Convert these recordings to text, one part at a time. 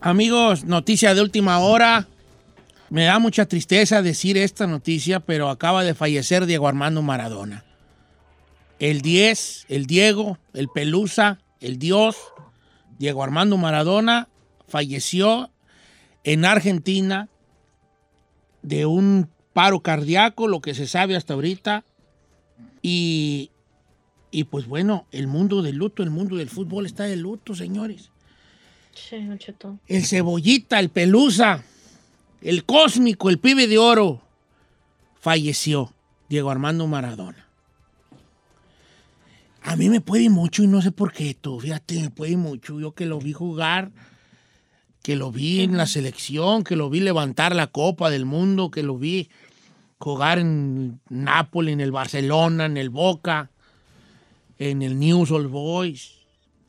Amigos, noticia de última hora. Me da mucha tristeza decir esta noticia, pero acaba de fallecer Diego Armando Maradona. El 10, el Diego, el Pelusa, el Dios, Diego Armando Maradona, falleció en Argentina de un paro cardíaco, lo que se sabe hasta ahorita. Y, y pues bueno, el mundo del luto, el mundo del fútbol está de luto, señores. El cebollita, el pelusa, el cósmico, el pibe de oro, falleció. Diego Armando Maradona. A mí me puede mucho y no sé por qué, tú, fíjate, me puede mucho. Yo que lo vi jugar, que lo vi en la selección, que lo vi levantar la Copa del Mundo, que lo vi jugar en Nápoles, en el Barcelona, en el Boca, en el News All Boys,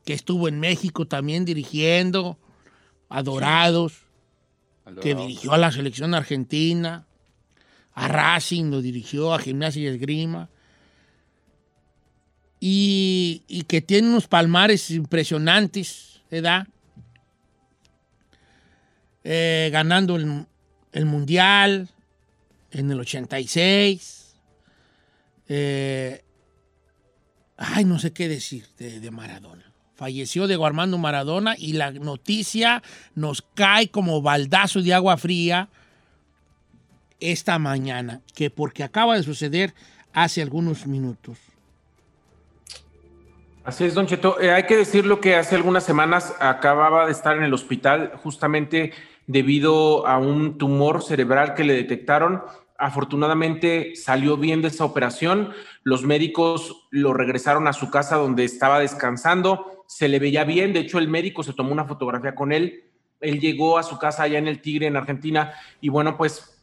que estuvo en México también dirigiendo, adorados, que dirigió a la selección argentina, a Racing lo dirigió, a Gimnasia y Esgrima, y, y que tiene unos palmares impresionantes, ¿verdad? Eh, ganando el, el Mundial en el 86. Eh, ay, no sé qué decir de, de Maradona. Falleció Diego Armando Maradona y la noticia nos cae como baldazo de agua fría esta mañana, que porque acaba de suceder hace algunos minutos. Así es, Don Cheto. Eh, hay que decirlo que hace algunas semanas acababa de estar en el hospital justamente debido a un tumor cerebral que le detectaron. Afortunadamente salió bien de esa operación. Los médicos lo regresaron a su casa donde estaba descansando. Se le veía bien. De hecho, el médico se tomó una fotografía con él. Él llegó a su casa allá en el Tigre, en Argentina, y bueno, pues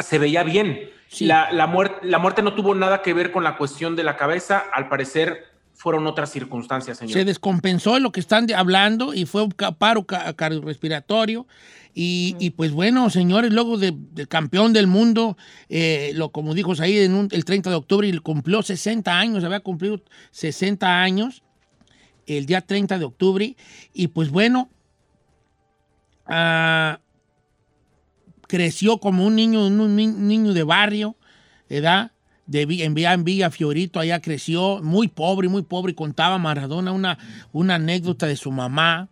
se veía bien. Sí. La, la, muer- la muerte no tuvo nada que ver con la cuestión de la cabeza. Al parecer fueron otras circunstancias, señor. Se descompensó en lo que están hablando y fue un paro ca- cardiorrespiratorio. Y, y, pues bueno, señores, luego de, de campeón del mundo, eh, lo, como dijo ahí el 30 de octubre, y cumplió 60 años, había cumplido 60 años el día 30 de octubre. Y pues bueno, ah, creció como un niño, un ni- niño de barrio, ¿verdad? De, en, Villa, en Villa Fiorito, allá creció, muy pobre, muy pobre. Contaba Maradona una, una anécdota de su mamá,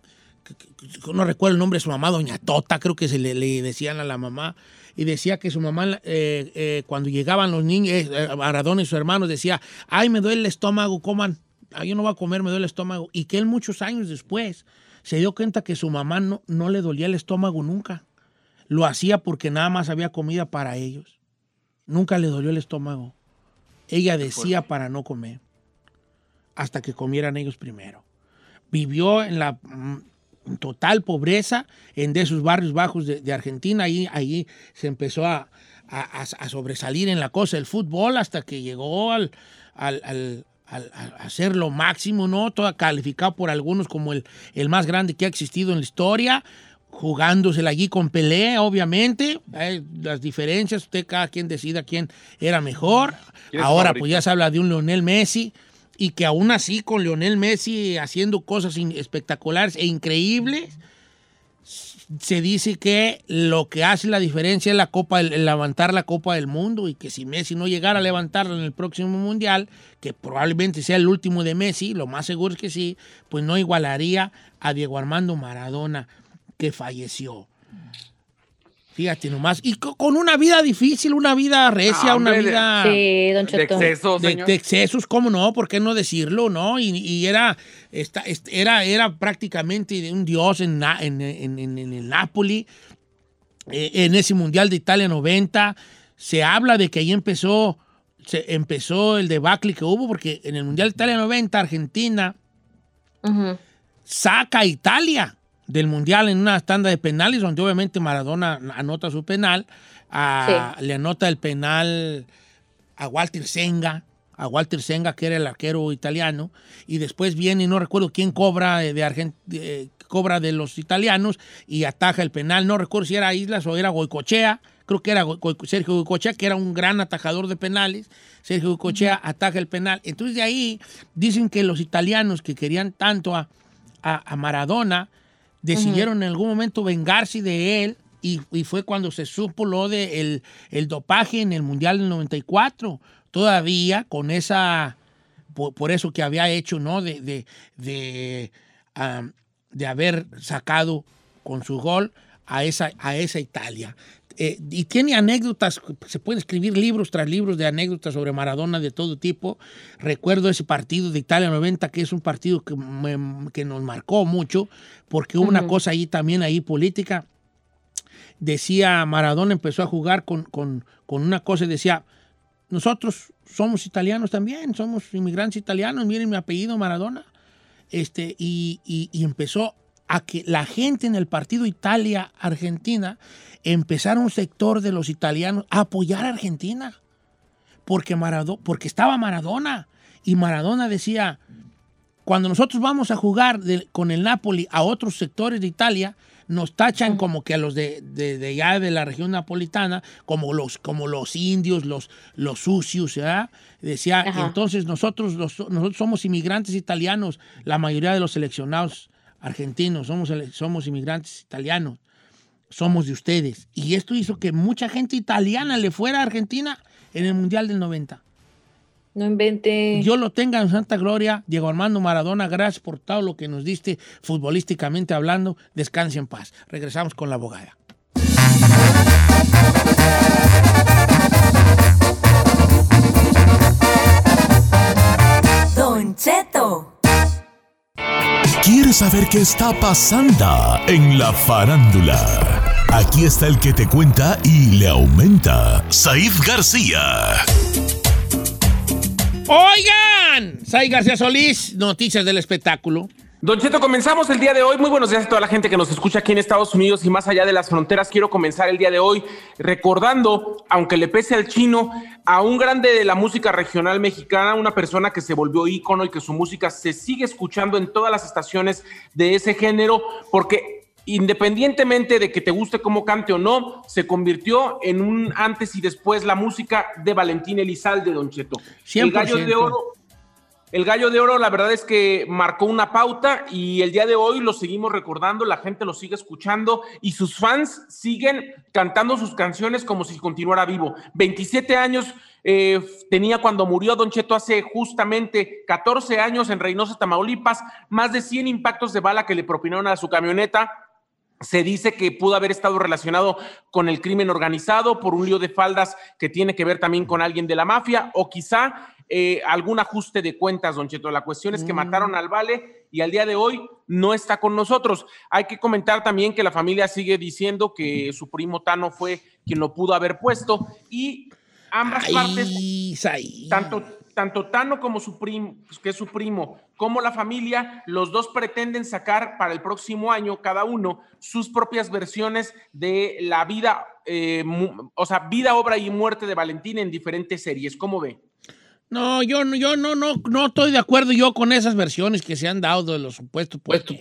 no recuerdo el nombre de su mamá, Doña Tota, creo que se le, decían a la mamá, y decía que su mamá, eh, eh, cuando llegaban los niños, eh, Maradona y sus hermanos, decía, ay, me duele el estómago, coman, yo no voy a comer, me duele el estómago. Y que él muchos años después se dio cuenta que su mamá no, no le dolía el estómago nunca. Lo hacía porque nada más había comida para ellos. Nunca le dolió el estómago. Ella decía para no comer. Hasta que comieran ellos primero. Vivió en la mm, total pobreza en de esos barrios bajos de, de Argentina. Ahí, ahí se empezó a, a- a- a sobresalir en la cosa del fútbol hasta que llegó al, al, al- al- al- a ser lo máximo, ¿no? Todo calificado por algunos como el, el más grande que ha existido en la historia jugándosela allí con Pelé, obviamente. Las diferencias, usted cada quien decida quién era mejor. ¿Quién es su Ahora, favorito? pues ya se habla de un Lionel Messi y que aún así con Lionel Messi haciendo cosas espectaculares e increíbles, se dice que lo que hace la diferencia es la copa, el, el levantar la Copa del Mundo y que si Messi no llegara a levantarla en el próximo Mundial, que probablemente sea el último de Messi, lo más seguro es que sí, pues no igualaría a Diego Armando Maradona, que falleció. Fíjate nomás. Y co- con una vida difícil, una vida recia, Ah, una hombre, de- vida Sí, Don De Cheto. de, señor. de excesos, ¿cómo no? ¿Por qué no decirlo, no? Y, y era, esta- era, era prácticamente de un dios en, en, en- en- en el Napoli, eh, en ese Mundial de Italia 90. Se habla de que ahí empezó, se empezó el debacle que hubo, porque en el Mundial de Italia 90, Argentina saca a Italia del Mundial en una tanda de penales, donde obviamente Maradona anota su penal, a- le anota el penal a Walter Senga, a Walter Senga, que era el arquero italiano, y después viene, no recuerdo quién cobra de, Argent- eh, cobra de los italianos y ataja el penal, no recuerdo si era Islas o era Goicochea, creo que era Sergio Goicochea, que era un gran atajador de penales, Sergio Goicochea ataja el penal, entonces de ahí dicen que los italianos que querían tanto a, a- a Maradona, decidieron en algún momento vengarse de él y, y fue cuando se supo lo de el, el dopaje en el Mundial del 94. Todavía con esa, por, por eso que había hecho, ¿no? De, de, de haber sacado con su gol a esa, a esa Italia. Eh, y tiene anécdotas, se pueden escribir libros tras libros de anécdotas sobre Maradona de todo tipo. Recuerdo ese partido de Italia 90, que es un partido que, me- que nos marcó mucho, porque hubo una cosa ahí también ahí política. Decía, Maradona empezó a jugar con, con- con una cosa y decía, nosotros somos italianos también, somos inmigrantes italianos, miren mi apellido Maradona. Este, y, y- y empezó a que la gente en el partido Italia-Argentina empezara un sector de los italianos a apoyar a Argentina. Porque, Marado- porque estaba Maradona. Y Maradona decía, cuando nosotros vamos a jugar de- con el Napoli a otros sectores de Italia, nos tachan como que a los de, de, de allá de la región napolitana, como los, como los indios, los, los sucios, ¿verdad? Decía, Ajá. entonces nosotros, los- nosotros somos inmigrantes italianos, la mayoría de los seleccionados argentinos, somos, somos inmigrantes italianos, somos de ustedes. Y esto hizo que mucha gente italiana le fuera a Argentina en el Mundial del 90. No invente. Dios lo tenga en santa gloria. Diego Armando Maradona, gracias por todo lo que nos diste futbolísticamente hablando. Descanse en paz. Regresamos con la abogada. ¿Quieres saber qué está pasando en la farándula? Aquí está el que te cuenta y le aumenta, Saif García. Oigan, Say García Solís, noticias del espectáculo. Don Cheto, comenzamos el día de hoy. Muy buenos días a toda la gente que nos escucha aquí en Estados Unidos y más allá de las fronteras. Quiero comenzar el día de hoy recordando, aunque le pese al chino, a un grande de la música regional mexicana, una persona que se volvió ícono y que su música se sigue escuchando en todas las estaciones de ese género, porque independientemente de que te guste cómo cante o no, se convirtió en un antes y después la música de Valentín Elizalde, Don Cheto. El gallo de 100%. oro el gallo de oro, la verdad es que marcó una pauta y el día de hoy lo seguimos recordando, la gente lo sigue escuchando y sus fans siguen cantando sus canciones como si continuara vivo. 27 años eh, tenía cuando murió Don Cheto hace justamente 14 años en Reynosa, Tamaulipas, más de 100 impactos de bala que le propinaron a su camioneta. Se dice que pudo haber estado relacionado con el crimen organizado por un lío de faldas que tiene que ver también con alguien de la mafia o quizá eh, algún ajuste de cuentas, don Cheto. La cuestión es que mataron al Vale y al día de hoy no está con nosotros. Hay que comentar también que la familia sigue diciendo que su primo Tano fue quien lo pudo haber puesto y ambas partes Ay, tanto, tanto Tano como su primo, que es su primo, como la familia, los dos pretenden sacar para el próximo año cada uno sus propias versiones de la vida, eh, o sea, vida, obra y muerte de Valentín en diferentes series. ¿Cómo ve? No, yo, no- yo no, no, no estoy de acuerdo yo con esas versiones que se han dado de los supuestos puestos.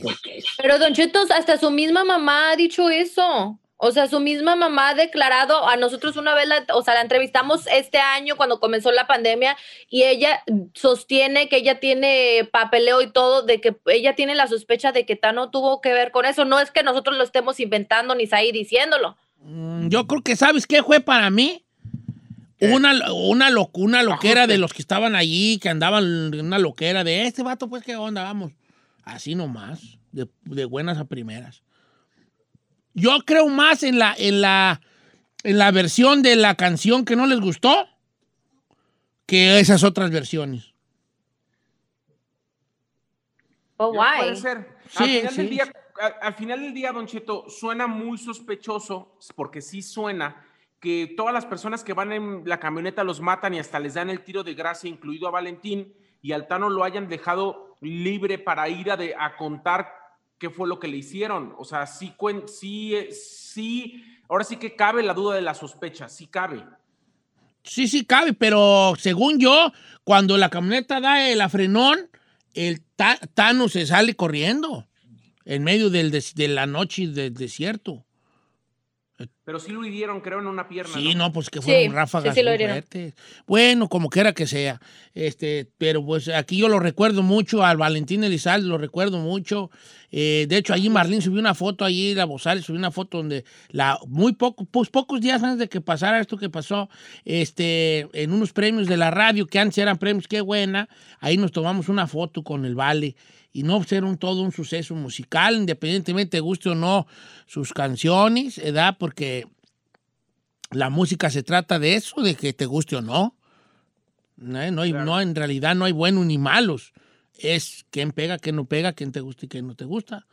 Pero Don Cheto, hasta su misma mamá ha dicho eso. O sea, su misma mamá ha declarado, a nosotros una vez, la, o sea, la entrevistamos este año cuando comenzó la pandemia y ella sostiene que ella tiene papeleo y todo, de que ella tiene la sospecha de que Tano tuvo que ver con eso. No es que nosotros lo estemos inventando ni ahí diciéndolo. Mm, Yo creo que, ¿sabes qué fue para mí? Una, una, lo- una loquera de los que estaban allí, que andaban, una loquera de este vato, pues, ¿qué onda? Vamos. Así nomás, de, de buenas a primeras. Yo creo más en la, en la, en la versión de la canción que no les gustó que esas otras versiones. Oh, Puede why? ser. al, Sí, final sí. del día, al, al final del día, Don Cheto, suena muy sospechoso, porque sí suena, que todas las personas que van en la camioneta los matan y hasta les dan el tiro de gracia, incluido a Valentín, y al Tano lo hayan dejado libre para ir a, de- a contar qué fue lo que le hicieron. O sea, sí, sí, eh, sí, ahora sí que cabe la duda de la sospecha, sí cabe. Sí, sí cabe, pero según yo, cuando la camioneta da el afrenón, el ta- Tano se sale corriendo en medio del de la noche del desierto. Pero sí lo hirieron, creo, en una pierna. Sí, ¿no? no, pues que fueron Sí, ráfagas sí, sí lo fuertes. Bueno, como quiera que sea. Este, pero pues aquí yo lo recuerdo mucho, al Valentín Elizalde lo recuerdo mucho. Eh, de hecho, allí Marlene subió una foto, allí la Bozales subió una foto donde la, muy poco, pues pocos días antes de que pasara esto que pasó, este, en unos premios de la radio, que antes eran premios, qué buena, ahí nos tomamos una foto con el Vale. Y no ser un todo un suceso musical, independientemente guste o no sus canciones, ¿verdad? Porque la música se trata de eso, de que te guste o no. No, no hay, no, en realidad no hay buenos ni malos. Es quién pega, quién no pega, quién te gusta y quién no te gusta,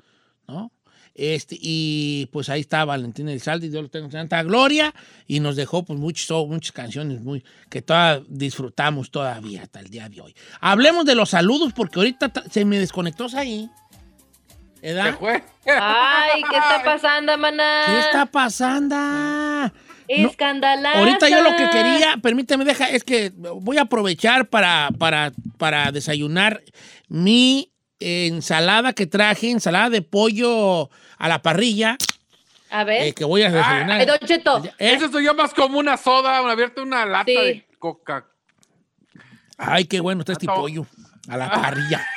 ¿no? Este, y pues ahí está Valentín Elizalde, Dios lo tenga en santa gloria, y nos dejó pues muchas, muchas canciones muy, que todas disfrutamos todavía hasta el día de hoy. Hablemos de los saludos, porque ahorita ta- se me desconectó ahí. Se ¿Verdad? fue. Ay, ¿qué está pasando, maná? ¿Qué está pasando? No, Escandalaza. Ahorita yo lo que quería, permíteme, deja, es que voy a aprovechar para, para, para desayunar mi ensalada que traje, ensalada de pollo a la parrilla, A ver. eh, que voy a desayunar. Ay, Don Cheto. ¿Eh? Eso soy yo más como una soda, una abierta una lata Sí. de coca. Ay, qué bueno está este Tato. pollo a la parrilla.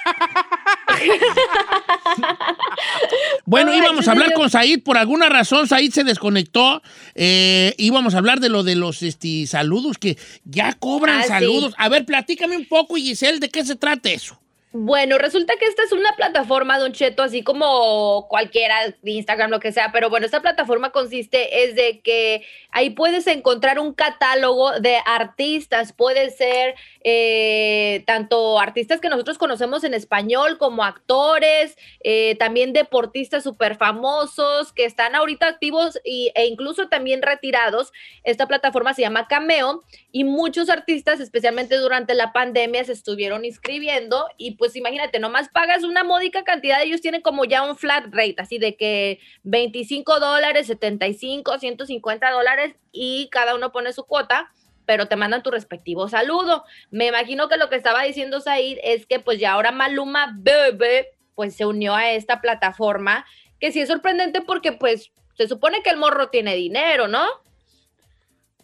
Bueno, Ay, íbamos a hablar con Said, por alguna razón Said se desconectó, eh, íbamos a hablar de lo de los este, saludos, que ya cobran Ah, sí. saludos. A ver, platícame un poco, Giselle, ¿de qué se trata eso? Bueno, resulta que esta es una plataforma, Don Cheto, así como cualquiera de Instagram, lo que sea, pero bueno, esta plataforma consiste es de que ahí puedes encontrar un catálogo de artistas, puede ser eh, tanto artistas que nosotros conocemos en español como actores, eh, también deportistas súper famosos que están ahorita activos y, e incluso también retirados. Esta plataforma se llama Cameo y muchos artistas, especialmente durante la pandemia, se estuvieron inscribiendo y pues imagínate, nomás pagas una módica cantidad, ellos tienen como ya un flat rate, así de que 25 dólares, 75, 150 dólares y cada uno pone su cuota pero te mandan tu respectivo saludo. Me imagino que lo que estaba diciendo Said es que pues ya ahora Maluma Bebe pues se unió a esta plataforma, que sí es sorprendente porque pues se supone que el morro tiene dinero, ¿no?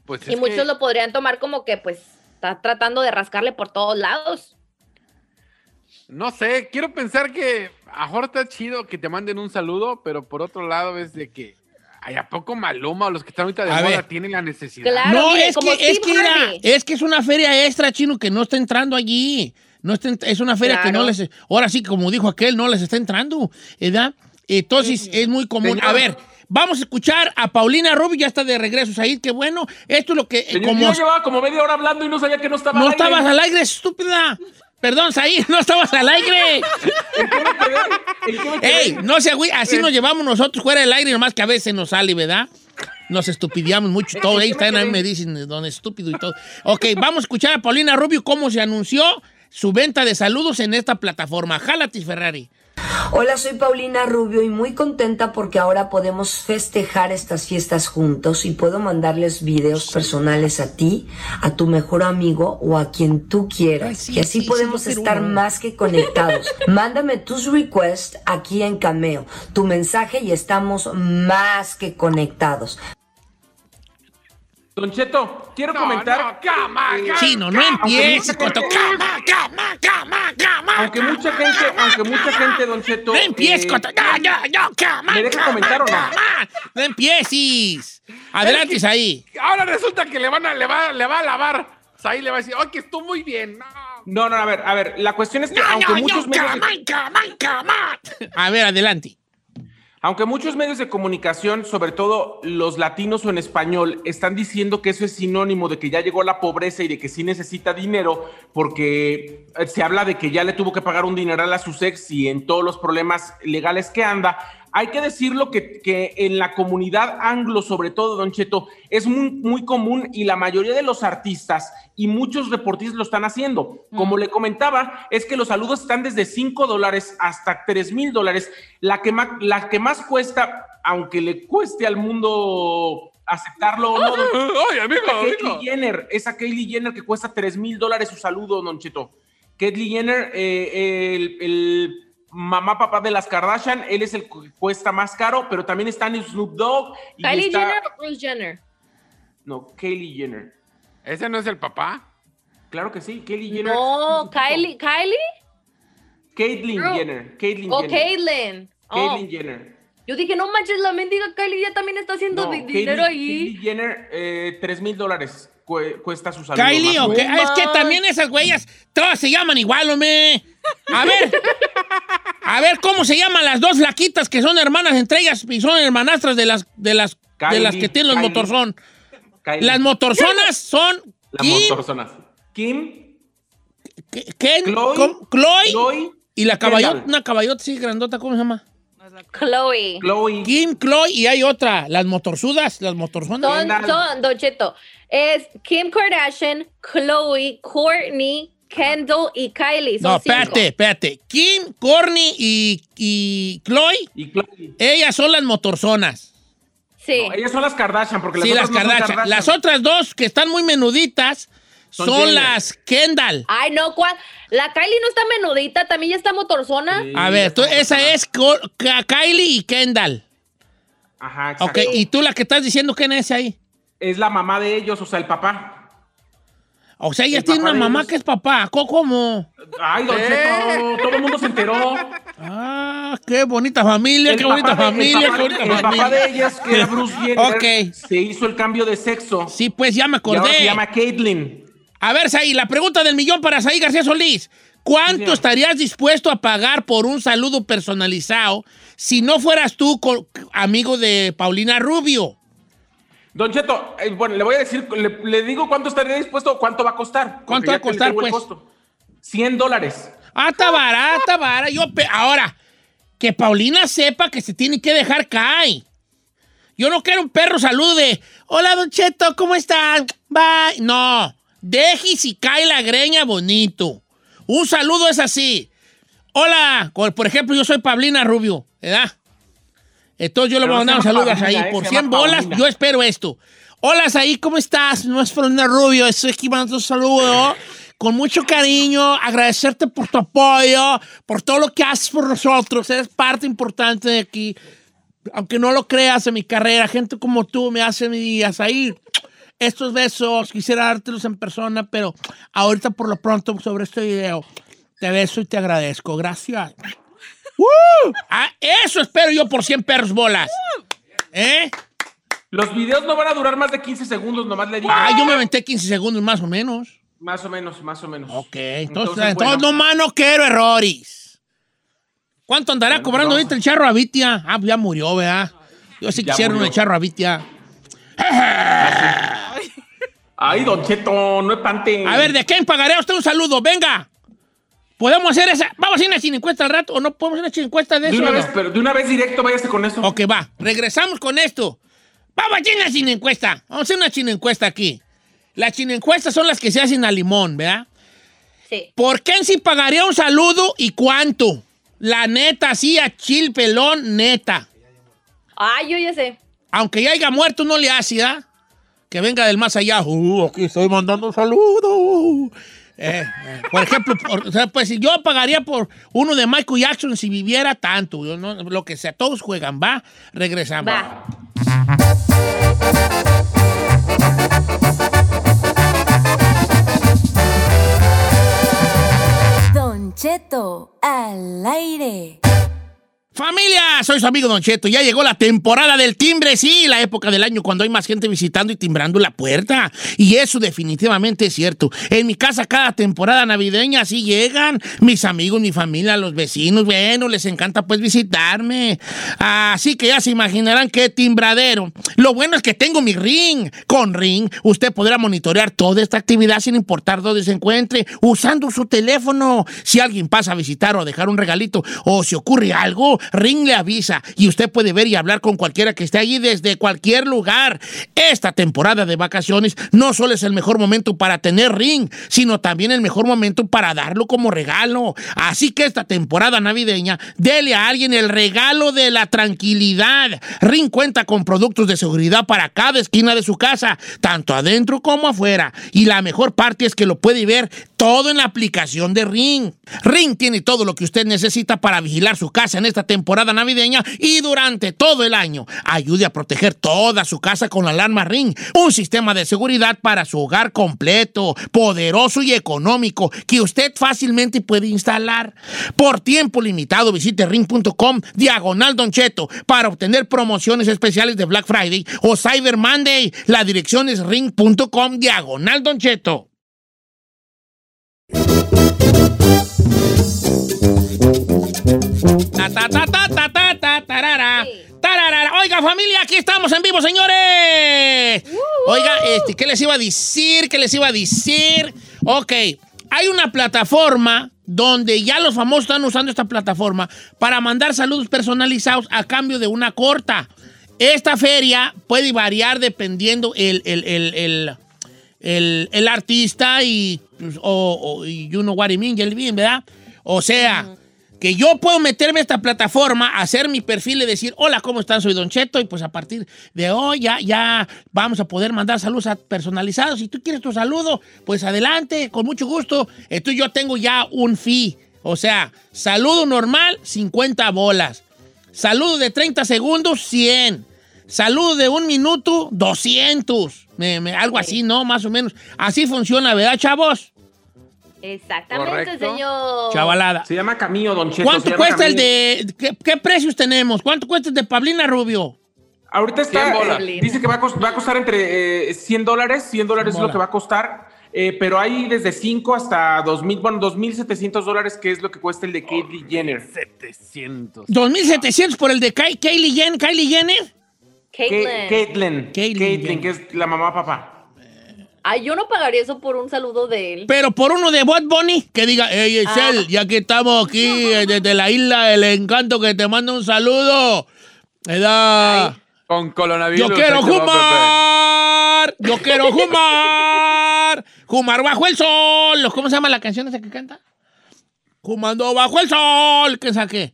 Pues Y muchos que- lo podrían tomar como que pues está tratando de rascarle por todos lados. No sé, quiero pensar que ahora está chido que te manden un saludo, pero por otro lado es de que, ay, ¿a poco Maluma o los que están ahorita de A moda ver. tienen la necesidad? Claro. no, mire, es como que, es, que era- es que es una feria extra, chino, que no está entrando allí. No está es una feria que no les... Ahora sí, como dijo aquel, no les está entrando, ¿verdad? Entonces, es muy común. Señor. A ver, vamos a escuchar a Paulina Rubio, ya está de regreso, Said, qué bueno. Esto es lo que... eh, Señor, como yo llevaba como media hora hablando y no sabía que no estaba no al aire. estabas al aire, estúpida. Perdón, Said, no estabas al aire. Ey, no se agüi- así nos llevamos nosotros fuera del aire, nomás que a veces nos sale, ¿verdad? Nos estupidiamos mucho todo. Ahí están, ahí me dicen, don estúpido y todo. Ok, vamos a escuchar a Paulina Rubio cómo se anunció su venta de saludos en esta plataforma. Jalatis Ferrari. Hola, soy Paulina Rubio y muy contenta porque ahora podemos festejar estas fiestas juntos y puedo mandarles videos personales a ti, a tu mejor amigo o a quien tú quieras. Ay, sí, y así sí, sí, podemos estar uno. más que conectados. Mándame tus requests aquí en Cameo, tu mensaje y estamos más que conectados. Don Cheto, quiero No, comentar. no, cama, cama. Chino, no empieces con tu cama, cama, cama, cama. Aunque mucha gente, aunque mucha gente, Don Cheto. No empieces eh, con tu... No, no, no, cama, ¿Me deja cama, comentar o no? cama. No empieces. Adelante, ahí. Ahora resulta que le van a, le va, le va a lavar. Ahí le va a decir, ay, que estuvo muy bien. No. No, no, a ver, a ver, la cuestión es que No, aunque no, muchos no, medios. cama, cama, cama. A ver, adelante. Aunque muchos medios de comunicación, sobre todo los latinos o en español, están diciendo que eso es sinónimo de que ya llegó la pobreza y de que sí necesita dinero, porque eh, se habla de que ya le tuvo que pagar un dineral a su ex y en todos los problemas legales que anda. Hay que decirlo que, que en la comunidad anglo, sobre todo, Don Cheto, es muy, muy común y la mayoría de los artistas y muchos reportistas lo están haciendo. Como le comentaba, es que los saludos están desde 5 dólares hasta 3 mil dólares. La, que ma- la que más cuesta, aunque le cueste al mundo aceptarlo o no, amigo, amigo. Kylie Jenner, esa Kylie Jenner que cuesta 3 mil dólares su saludo, Don Cheto. Kylie Jenner, eh, el, el- mamá, papá de las Kardashian. Él es el que cuesta más caro, pero también están Snoop Dogg. Y Kylie está- Jenner o Bruce Jenner. No, Kylie Jenner. ¿Ese no es el papá? Claro que sí, Kylie Jenner. No, Kylie, Kylie Caitlyn. Jenner. Caitlyn o Jenner. Caitlyn. Oh, Caitlyn Jenner. Yo dije, no manches, la mendiga Kylie ya también está haciendo No, di- Kylie- dinero ahí. Kylie Jenner, eh, 3 mil dólares cu- cuesta su saludo. Kylie, es que también esas güeyas, todas se llaman igual, hombre. A ver, a ver cómo se llaman las dos flaquitas que son hermanas entre ellas y son hermanastras de las, de las, de las que tienen los Kylie. motorzón. Kylie. Las motorzonas son Las Kim, motorzonas. Kim, Ke- Ken, Chloe, com- Chloe, Chloe y la caballota, Kendall. una caballota así grandota, ¿cómo se llama? Chloe. Chloe. Kim, Chloe y hay otra, las motorzudas, las motorzonas. Son, son, Don Cheto, es Kim Kardashian, Chloe, Courtney, Kendall y Kylie. Son No, espérate, espérate. Kim, Courtney y, y Chloe, Y Chloe. ellas son las motorzonas. Sí. No, ellas son las Kardashian, porque las Sí, las otras no son Kardashian. Las otras dos que están muy menuditas son, las Kendall. Ay, no, ¿cuál? La Kylie no está menudita, también ya está motorzona. Sí, A ver, tú- esa es Kylie y Kendall. Ajá, exacto. Ok, y tú la que estás diciendo, ¿quién es ahí? Es la mamá de ellos, o sea, el papá. O sea, ella El tiene una mamá ellos. que es papá. ¿Cómo? ¿Cómo? Ay, Don ¿Eh? Cheto, todo el mundo se enteró. Ah, qué bonita familia, El qué bonita de- el familia, papá- qué bonita el familia. papá de ellas, que era Bruce Jenner, Ok. se hizo el cambio de sexo. Sí, pues ya me Y ahora se acordé. llama Caitlyn. A ver, Saí, la pregunta del millón para Saí García Solís. ¿Cuánto estarías dispuesto a pagar por un saludo personalizado si no fueras tú amigo de Paulina Rubio? Don Cheto, eh, bueno, le voy a decir, le, le digo cuánto estaría dispuesto, cuánto va a costar. ¿Cuánto va a costar, pues? costo. 100 dólares. Ah, está barata, está barata. Yo Ahora, que Paulina sepa que se tiene que dejar caer. Yo no quiero un perro saludo de, hola, Don Cheto, ¿cómo están? Bye. No, deje si cae la greña bonito. Un saludo es así. Hola, por ejemplo, yo soy Paulina Rubio, ¿verdad? Entonces yo le voy a mandar un saludo ahí. Eh, Por se 100 llama bolas, yo espero esto. Hola, ahí, ¿cómo estás? No es Paulina Rubio, estoy aquí mandando un saludo con mucho cariño, agradecerte por tu apoyo, por todo lo que haces por nosotros. Eres parte importante de aquí. Aunque no lo creas en mi carrera, gente como tú me hace mi día. Ahí, estos besos, quisiera dártelos en persona, pero ahorita por lo pronto sobre este video, te beso y te agradezco. Gracias. ¡Uh! Ah, eso espero yo por 100 perros bolas. ¿Eh? Los videos no van a durar más de 15 segundos, nomás le digo. Ah, yo me aventé 15 segundos más o menos. Más o menos, más o menos. Ok, entonces, Entonces, entonces bueno. nomás no quiero errores. ¿Cuánto andará Bueno, cobrando ahorita el charro Avitia? Ah, ya murió, ¿verdad? Yo sí quisiera de charro Avitia. Ay, Don Cheto, no espante. A ver, ¿de quién pagaré a usted un saludo? Venga. ¿Podemos hacer esa? ¿Vamos a hacer una chinecuesta al rato o no podemos hacer una chinecuesta de De eso? una no? vez, pero de una vez directo, váyase con eso. Ok, va. Regresamos con esto. Vamos a hacer una chinecuesta. Vamos a hacer una chinecuesta aquí. Las chinecuestas son las que se hacen a limón, ¿verdad? Sí. ¿Por quién sí pagaría un saludo y cuánto? La neta, así a chil pelón, neta. Ay, yo ya sé. Aunque ya haya muerto, no le hace, ¿ah? Que venga del más allá. Uh, aquí estoy mandando un saludo. Eh, eh, por ejemplo, por- o sea, pues si yo pagaría por uno de Michael Jackson si viviera tanto, yo no- lo que sea, todos juegan, va, regresamos. Va. Don Cheto al aire. Familia, soy su amigo Don Cheto. Ya llegó la temporada del timbre, sí, la época del año cuando hay más gente visitando y timbrando la puerta. Y eso definitivamente es cierto. En mi casa cada temporada navideña así llegan mis amigos, mi familia, los vecinos. Bueno, les encanta pues visitarme. Así que ya se imaginarán qué timbradero. Lo bueno es que tengo mi ring. Con ring usted podrá monitorear toda esta actividad sin importar dónde se encuentre, usando su teléfono. Si alguien pasa a visitar o a dejar un regalito o si ocurre algo, Ring le avisa y usted puede ver y hablar con cualquiera que esté allí desde cualquier lugar. Esta temporada de vacaciones no solo es el mejor momento para tener Ring, sino también el mejor momento para darlo como regalo. Así que esta temporada navideña, dele a alguien el regalo de la tranquilidad. Ring cuenta con productos de seguridad para cada esquina de su casa, tanto adentro como afuera. Y la mejor parte es que lo puede ver todo en la aplicación de Ring. Ring tiene todo lo que usted necesita para vigilar su casa en esta temporada navideña y durante todo el año. Ayude a proteger toda su casa con la alarma Ring, un sistema de seguridad para su hogar completo, poderoso y económico que usted fácilmente puede instalar. Por tiempo limitado, visite ring.com diagonal Don Cheto para obtener promociones especiales de Black Friday o Cyber Monday. La dirección es ring.com diagonal Don Cheto. Oiga, familia, aquí estamos en vivo, señores. Oiga, este, ¿qué les iba a decir? ¿Qué les iba a decir? Ok, hay una plataforma donde ya los famosos están usando esta plataforma para mandar saludos personalizados a cambio de una corta. Esta feria puede variar dependiendo el, el, el, el, el- artista y, pues, o, o- y you know what I mean, ¿verdad? O sea, que yo puedo meterme a esta plataforma, hacer mi perfil y decir, hola, ¿cómo están? Soy Don Cheto y pues a partir de hoy ya, ya vamos a poder mandar saludos personalizados. Si tú quieres tu saludo, pues adelante, con mucho gusto. Entonces yo tengo ya un fee. O sea, saludo normal, 50 bolas. Saludo de 30 segundos, 100. Saludo de un minuto, 200. Me- me- algo así, ¿no? Más o menos. Así funciona, ¿verdad, chavos? Exactamente, Correcto. señor. Chavalada. Se llama Camillo, Don Cheto. ¿Cuánto cuesta el de... ¿qué, qué precios tenemos? ¿Cuánto cuesta el de Pablina Rubio? Ahorita está, 100 bolas. eh, dice que va a, cos- va a costar entre eh, 100 dólares, 100 dólares es lo que va a costar, eh, pero hay desde 5 hasta 2000, bueno, 2.700 dólares, que es lo que cuesta el de Caitlyn Jenner. 700. 2.700 por el de Ky- Kylie Jenner. Kylie Jenner. Caitlyn. Caitlyn, Caitlyn que es la mamá papá. Ay, yo no pagaría eso por un saludo de él. Pero por uno de Bad Bunny, que diga, hey, es Ah. él, ya que estamos aquí eh, desde la isla del encanto, que te manda un saludo. ¿Verdad? Con coronavirus. Yo quiero fumar. Yo quiero fumar. Fumar bajo el sol. ¿Cómo se llama la canción esa que canta? Fumando bajo el sol. ¿Qué saqué?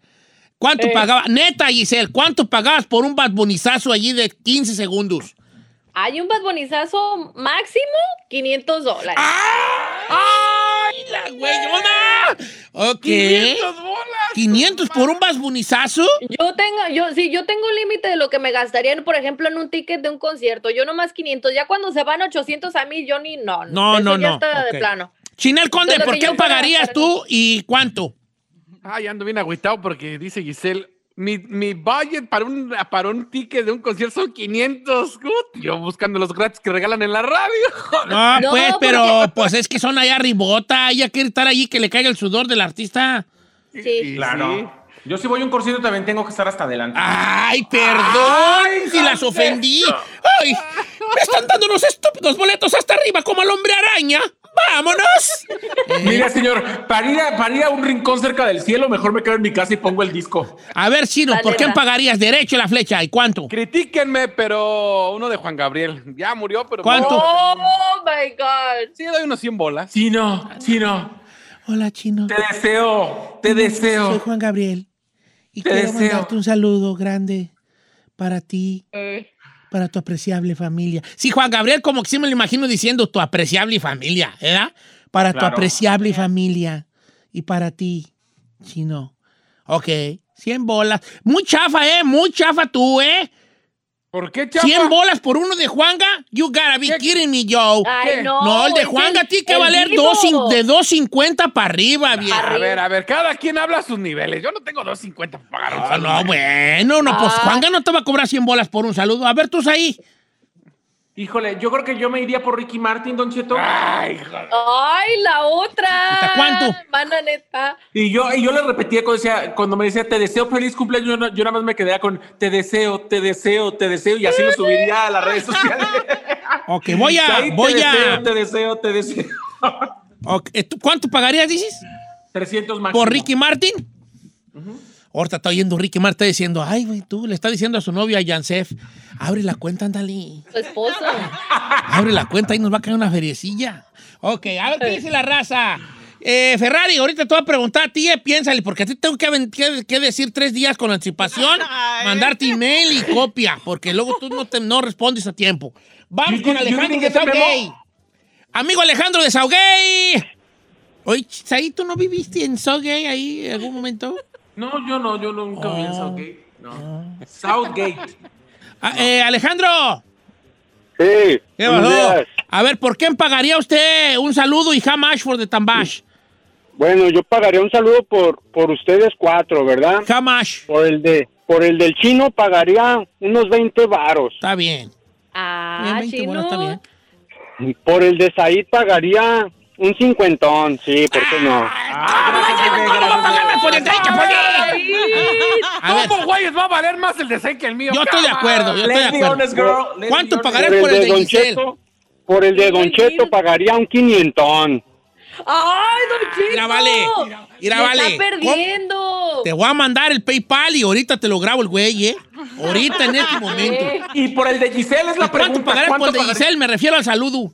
¿Cuánto Eh. pagaba? Neta, Giselle, ¿cuánto pagabas por un Bad Bunnyzazo allí de 15 segundos? Hay un badbonizazo máximo 500 dólares. ¡Ay, la güeyona! Ok. 500 bolas. 500 por un Bad Bunnyzazo. Yo tengo, yo sí, yo tengo un límite de lo que me gastaría, por ejemplo, en un ticket de un concierto. Yo nomás 500. Ya cuando se van 800 a mí, yo ni no. No, Eso no, ya no. está Ok. de plano. Chinel Conde, Entonces, ¿por qué pagarías tú y cuánto? Ay, ando bien agüitado porque dice Giselle, mi, mi budget para un, para un ticket de un concierto son 500. Gut. Yo buscando los gratis que regalan en la radio. No, No, pues, porque- pero pues es que son allá ribota. Ella quiere estar allí que le caiga el sudor del artista. Sí. Claro. sí. Yo si voy a un concierto también tengo que estar hasta adelante. Ay, perdón, si las ofendí. Ay, me están dando unos estúpidos boletos hasta arriba como al hombre araña. ¡Vámonos! Mira, señor, para ir, a, para ir a un rincón cerca del cielo, mejor me quedo en mi casa y pongo el disco. A ver, Chino, ¿por qué pagarías derecho la flecha? ¿Y cuánto? Critíquenme, pero uno de Juan Gabriel. Ya murió, pero. ¿Cuánto? Oh my God. Sí, doy unos 100 bolas. Sí, no, sí, no. Hola, Chino. Te deseo, te Soy deseo. Juan Gabriel. Y Te quiero deseo. mandarte un saludo grande para ti, Eh, para tu apreciable familia. Sí, Juan Gabriel, como que sí me lo imagino diciendo tu apreciable familia, ¿verdad? Para tu apreciable familia y para ti, Chino. Ok, 100 bolas. Muy chafa, ¿eh? Muy chafa tú, ¿eh? ¿Por qué, chapa? 100 bolas por uno de Juanga. You gotta be ¿Qué? kidding me, Joe. Ay, no. no, el de Juanga tiene que valer dos de 2.50 para arriba, bien. A ver, a ver, cada quien habla a sus niveles. Yo no tengo 2.50 para pagar un No, saludo. no, bueno, no, pues Ah. Juanga no te va a cobrar 100 bolas por un saludo. A ver, tú ahí. Híjole, yo creo que yo me iría por Ricky Martin, Don Cheto. Ay, joder. Ay, la otra. ¿Hasta cuánto? Mana neta. Y yo, y yo le repetía cuando, decía, cuando me decía, te deseo feliz cumpleaños, yo, no- yo nada más me quedaba con, te deseo, te deseo, te deseo, y así lo subiría a las redes sociales. Ok, voy a, Ahí voy te a. deseo, te deseo, te deseo. ok, ¿tú- ¿Cuánto pagarías, dices? 300 más. ¿Por Ricky Martin? Ahorita está oyendo Ricky Martin está diciendo, ay, güey, tú le está diciendo a su novio, a Yansef, abre la cuenta, ándale. Su esposo. Abre la cuenta y nos va a caer una feriecilla. Ok, a ver qué dice la raza. Eh, Ferrari, ahorita te voy a preguntar a ti, eh, piénsale, porque a ti tengo que, aven- que- que decir tres días con anticipación, Ay. mandarte email y copia, porque luego tú no, te, no respondes a tiempo. Vamos con Alejandro de memo? Amigo Alejandro de Sauguey. Oye, ahí tú no viviste en Sauguey ahí en algún momento. No, yo no, yo nunca vi en. Southgate. No. Southgate. Ah, eh, Alejandro. Sí. ¿Qué pasó? A ver, ¿por qué pagaría usted un saludo y Hamash for the Tambash? Bueno, yo pagaría un saludo por, por ustedes cuatro, ¿verdad? Hamash. Por el de por el del chino pagaría unos 20 varos. Está bien. Ah, Bien, 20 chino. está bien. Por el de Said pagaría un cincuentón. Sí, ¿por qué no? por el ¿Cómo, güeyes, va a valer más el de Zen que el mío? yo estoy de acuerdo, yo estoy de acuerdo. ¿Cuánto pagarás Por el de Don? Cheto, por el de Don Cheto pagaría un quinientón. ¡Ay, don Chito! Mira, vale. Mira, Me vale. Está perdiendo. Te voy a mandar el PayPal y ahorita te lo grabo el güey, ¿eh? Ahorita en este momento. Y por el de Giselle es la ¿Cuánto pregunta. pagarás por el de? Giselle? Me refiero al saludo.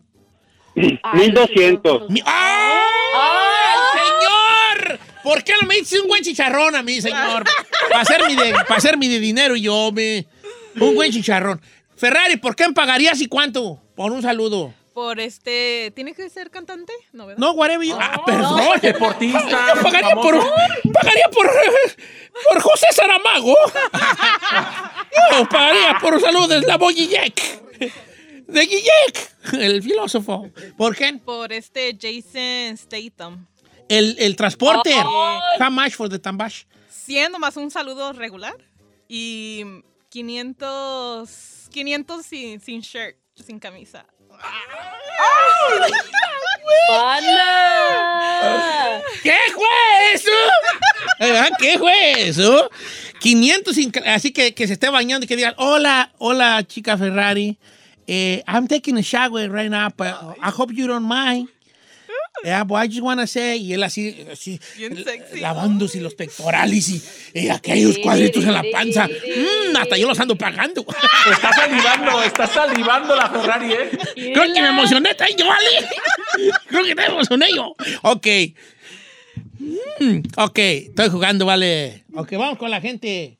Mil doscientos. Mi- ¡Ay, señor! ¿Por qué no me dices un buen chicharrón a mí, señor? Para hacer mi de, para hacer mi de dinero y yo, me... Un buen chicharrón. Ferrari, ¿por qué me pagarías y cuánto? Por un saludo. Por este. ¿Tiene que ser cantante? No, ¿verdad? No, whatever. you- ah, perdón. Deportista. Yo pagaría por, famoso. pagaría por, por José Saramago. Yo pagaría por un saludo de la Guillec. De Guillec, el filósofo. ¿Por qué? Por este Jason Statham. El, el transporte. How much for the tambash? Siendo más un saludo regular. Y 500. 500 sin, sin shirt, sin camisa. ¡Pana! ¿Qué fue eso? ¿Verdad? ¿Qué fue eso? 500, sin así que, que se esté bañando y que digan, hola, hola, chica Ferrari. Eh, I'm taking a shower right now, but I hope you don't mind. Yeah, but I just want to say, y él así, así lavándose los pectorales y, y aquellos cuadritos en la panza. Mm, hasta yo los ando pagando. Está salivando, está salivando la Ferrari, ¿eh? Creo que me emocioné, está yo, ¿vale? Creo que me emocioné yo. Ok. Mm, ok, estoy jugando, vale. Ok, vamos con la gente.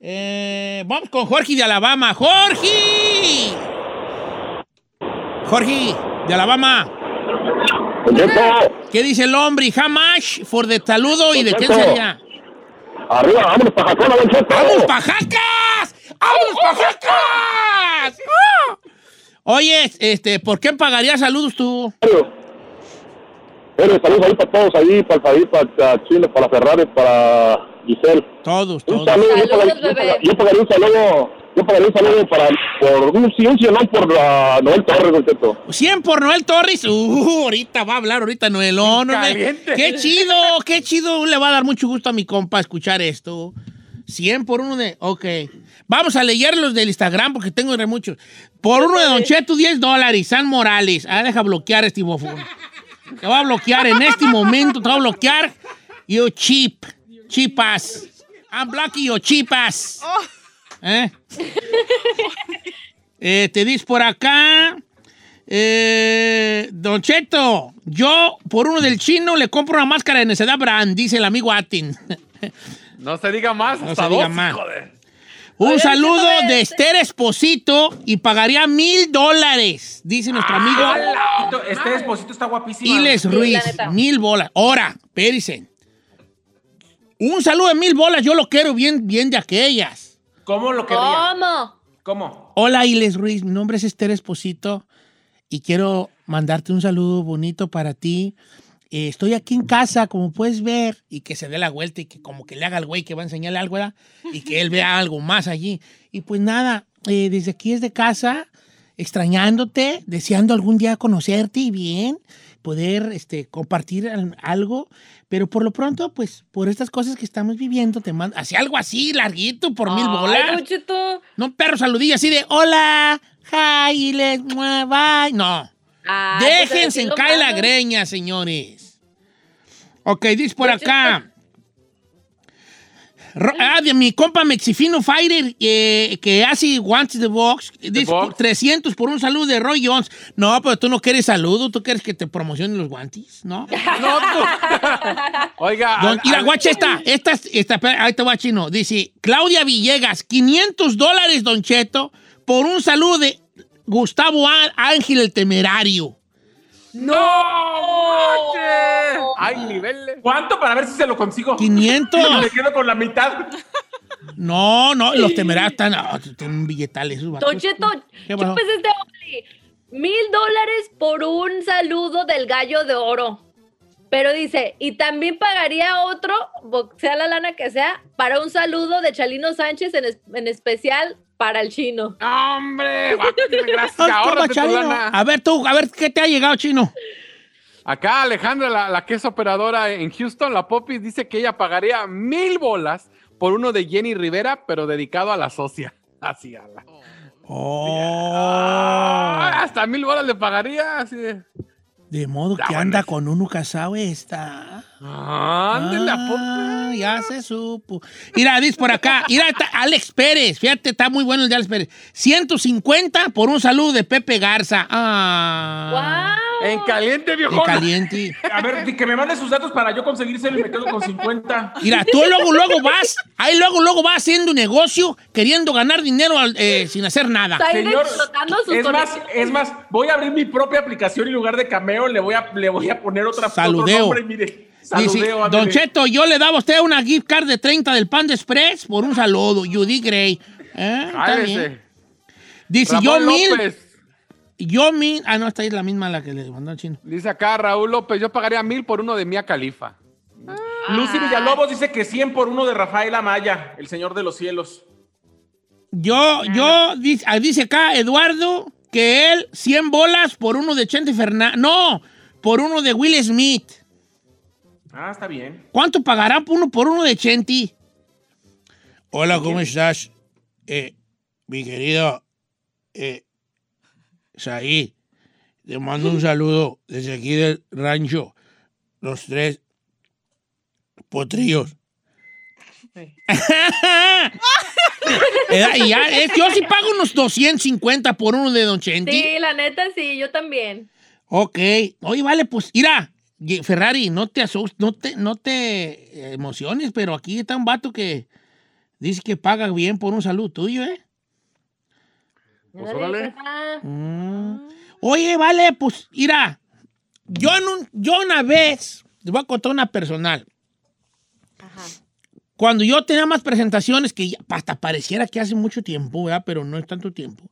Eh, vamos con Jorge de Alabama. ¡Jorge! Jorge, de Alabama. ¿Qué dice el hombre? Hamash for the saludo y de quién sería. Arriba, vámonos para Jacona, Don Cheto. ¡Vamos, pajacas! ¡Vamos, pajacas! ¡Ah! Oye, este, ¿por qué pagarías saludos tú? Pero saludos ahí para todos, ahí para el Fabi, para Chile, para Ferrari, para Giselle. Todos, Un todos. saludo, pagaría- yo pagaría un saludo, yo pagaría un saludo para, por un sí, un silón por la Noel Torres, Don Cheto. 100 por Noel Torres. Uh, ahorita va a hablar, ahorita Noelón. hombre. Caliente. Qué chido, qué chido. Le va a dar mucho gusto a mi compa escuchar esto. 100 por uno de. Ok. Vamos a leer los del Instagram porque tengo muchos. Por uno de Don Cheto, 10 dólares. San Morales. Ah, deja bloquear este bofón. Te va a bloquear en este momento. Te va a bloquear. You cheap. Chipas. I'm blocking your chipas. ¿Eh? Eh, te dice por acá. Eh, don Cheto, yo por uno del chino le compro una máscara de necedad brand, dice el amigo Atin. No se diga más. No hasta se diga dos, más. Un saludo de Esther Esposito y pagaría mil dólares, dice nuestro amigo Este esposito está guapísimo. Iles Ruiz. Mil bolas. Ahora, espérense. Un saludo de mil bolas, yo lo quiero bien, bien de aquellas. ¿Cómo lo querría? ¿Cómo? ¿Cómo? Hola, Iles Ruiz. Mi nombre es Esther Esposito y quiero mandarte un saludo bonito para ti. Eh, estoy aquí en casa, como puedes ver, y que se dé la vuelta y que como que le haga al güey que va a enseñarle algo, ¿verdad? Y que él vea algo más allí. Y pues nada, eh, desde aquí es de casa, extrañándote, deseando algún día conocerte y bien, poder este, compartir al- algo. Pero por lo pronto, pues por estas cosas que estamos viviendo, te mando, hacia algo así, larguito, por mil bolas. No un perro saludillo así de hola, hi, les, bye. No. Ah, pues, Déjense en caer la greña, señores. Ok, dice por acá. Ah, de mi compa Mexifino Fighter, eh, que hace guantes de box. Dice, box. 300 por un saludo de Roy Jones. No, pero tú no quieres saludo, tú quieres que te promocionen los guantes, ¿no? No, tú. Oiga. Don, al- mira, al- guacha esta, esta, ahí te va chino. Dice, Claudia Villegas, 500 dólares, Don Cheto, por un saludo de Gustavo Ángel el Temerario. ¡No! ¡Hay niveles! ¿Cuánto para ver si se lo consigo? 500. Me quedo con la mitad. No, no, los temerarios están, ah, tienen un billetal chupes este Oli. Mil dólares por un saludo del gallo de oro. Pero dice, y también pagaría otro, sea la lana que sea, para un saludo de Chalino Sánchez en, es- en especial para el chino. ¡No, ¡Hombre! Gracias, ahórrate toma, tu Chalino. lana. A ver tú, a ver qué te ha llegado, chino. Acá Alejandra, la, la que es operadora en Houston, la Popis, dice que ella pagaría mil bolas por uno de Jenny Rivera, pero dedicado a la socia. Así, a la... Oh. Ah, hasta mil bolas le pagaría. Así de... De modo Ah, que bueno, anda con uno casado esta. Ándale, la Popis. Ah, ya se supo. Mira, dice por acá. Mira, está Alex Pérez. Fíjate, está muy bueno el de Alex Pérez. 150 por un saludo de Pepe Garza. Ah. En caliente, viejo. caliente. A ver, que me mande sus datos para yo conseguírselo y me quedo con 50. Mira, tú luego, luego vas, ahí luego, luego vas haciendo un negocio queriendo ganar dinero eh, sin hacer nada. Señor, explotando sus es más, es más, voy a abrir mi propia aplicación y en lugar de cameo le voy a, le voy a poner otra Saludeo. otro nombre, mire. Saludeo, Don ándele. Cheto, yo le daba a usted una gift card de 30 del Pan de Express por un saludo. Judy Gray. Eh. Dice, Ramón yo mil, López. Yo mil, ah, no, esta es la misma la que le mandó el chino. Dice acá Raúl López, yo pagaría mil por uno de Mia Califa. Lucy Villalobos dice que 100 por uno de Rafael Amaya, el señor de los cielos. Yo, yo, dice, ah, dice acá Eduardo que él 100 bolas por uno de Chente Fernández. No, por uno de Will Smith. Ah, está bien. ¿Cuánto pagará por uno por uno de Chenti? Hola, ¿cómo estás? Eh, mi querido eh, Said, te mando un saludo desde aquí del rancho. Los tres potrillos. Y ya, eh, yo sí pago unos 250 por uno de Don Chenti. Sí, la neta sí, yo también. Ok. Oye, vale, pues, mira, Ferrari, no te asustes, no te, no te emociones, pero aquí está un vato que dice que paga bien por un saludo tuyo, ¿eh? Pues órale. Ah, Mm. Oye, vale, pues, mira, yo, en un- yo una vez, te voy a contar una personal. Cuando yo tenía más presentaciones, que hasta pareciera que hace mucho tiempo, ¿verdad? Pero no es tanto tiempo.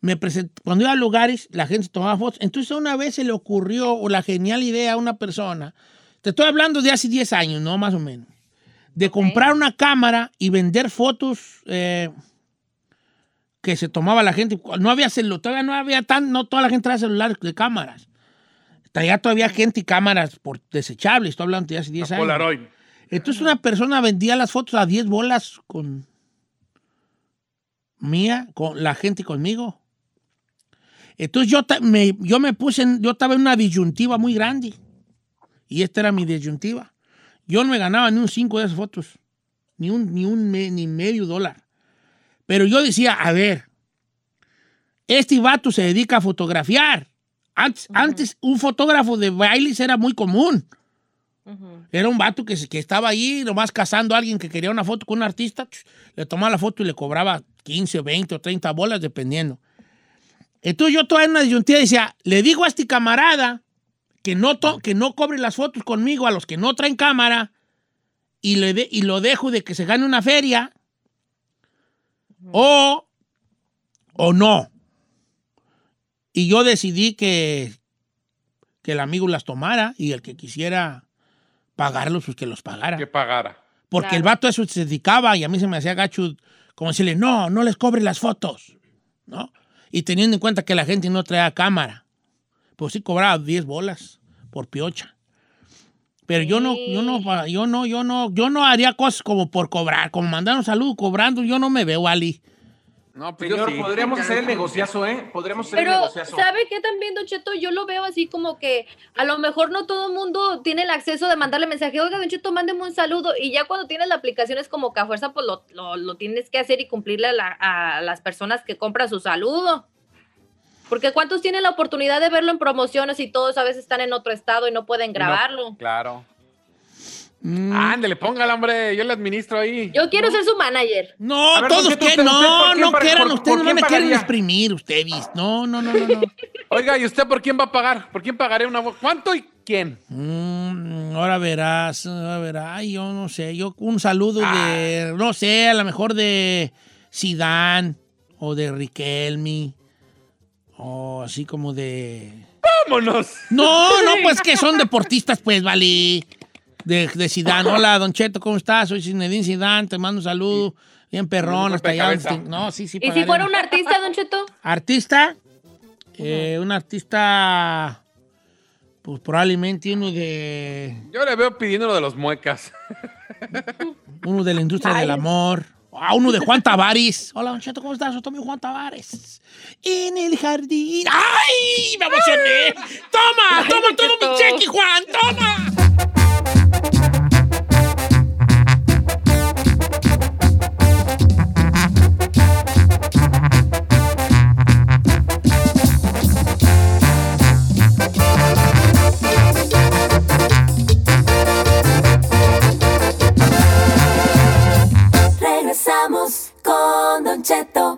Me present- cuando iba a lugares, la gente tomaba fotos. Entonces una vez se le ocurrió o la genial idea a una persona, te estoy hablando de hace 10 años, ¿no? Más o menos, de comprar una cámara y vender fotos eh, que se tomaba la gente. No había celular, todavía no había tan, no toda la gente traía celulares de cámaras. Traía todavía gente y cámaras por desechables, estoy hablando de hace 10 años. Polaroid. Entonces una persona vendía las fotos a 10 bolas con mía, con la gente conmigo. Entonces yo, me, yo me puse, en- yo estaba en una disyuntiva muy grande. Y esta era mi disyuntiva. Yo no me ganaba ni un 5 de esas fotos. Ni un, ni un me- ni medio dólar. Pero yo decía, a ver, este vato se dedica a fotografiar. Antes, antes un fotógrafo de bailes era muy común. Era un vato que, que estaba ahí nomás cazando a alguien que quería una foto con un artista, le tomaba la foto y le cobraba 15, 20 o 30 bolas, dependiendo. Entonces yo toda en una disyuntiva decía, le digo a este camarada que no, to- que no cobre las fotos conmigo a los que no traen cámara y, le de- y lo dejo de que se gane una feria o, o no. Y yo decidí que, que el amigo las tomara y el que quisiera pagarlos, pues que los pagara. Que pagara. Porque Claro. el vato eso se dedicaba y a mí se me hacía gacho como decirle, no, no les cobre las fotos, ¿no? Y teniendo en cuenta que la gente no traía cámara, pues sí cobraba 10 bolas por piocha. Pero yo no, yo no, yo no, yo no, yo no haría cosas como por cobrar, como mandar un saludo cobrando, yo no me veo, Ali. No, pues yo Señor, sí. podríamos hacer el negociazo, ¿eh? Podríamos hacer el Pero, negociazo. ¿sabe qué también, Don Cheto? Yo lo veo así como que a lo mejor no todo el mundo tiene el acceso de mandarle mensaje, oiga, Don Cheto, mándeme un saludo. Y ya cuando tienes la aplicación es como que a fuerza pues lo, lo- lo tienes que hacer y cumplirle a, la- a las personas que compran su saludo. Porque ¿cuántos tienen la oportunidad de verlo en promociones y todos a veces están en otro estado y no pueden grabarlo? Claro. Mm, Ándele, póngale, hombre. Yo le administro ahí. Yo quiero ser su manager. No, ver, todos ¿usted- no, usted por quién no quieran, ustedes no me quieren exprimir, ustedes. No, no, no, no, no. Oiga, ¿y usted por quién va a pagar? ¿Por quién pagaré una bo- ¿Cuánto y quién? Mm, ahora verás, ahora verás. Ay, yo no sé, yo un saludo Ah. de, no sé, a lo mejor de Sidán o de Riquelme o así como de... ¡Vámonos! No, no, pues que son deportistas, pues, vale. De, de Zidane. Hola, Don Cheto, ¿cómo estás? Soy Zinedine Zidane, te mando un saludo. Bien perrón, hasta allá. No, sí, sí. ¿Y si fuera un artista, Don Cheto? ¿Artista? Eh, un artista, pues probablemente uno de, Yo le veo pidiendo lo de los muecas. uno de la industria Ay. del amor. Ah, uno de Juan Tavares. Hola, Don ¿cómo estás? Yo mi Juan Tavares. En el jardín. ¡Ay! ¡Me emocioné! ¡Toma! ¡Toma, toma mi cheque, Juan! ¡Toma! Cheto.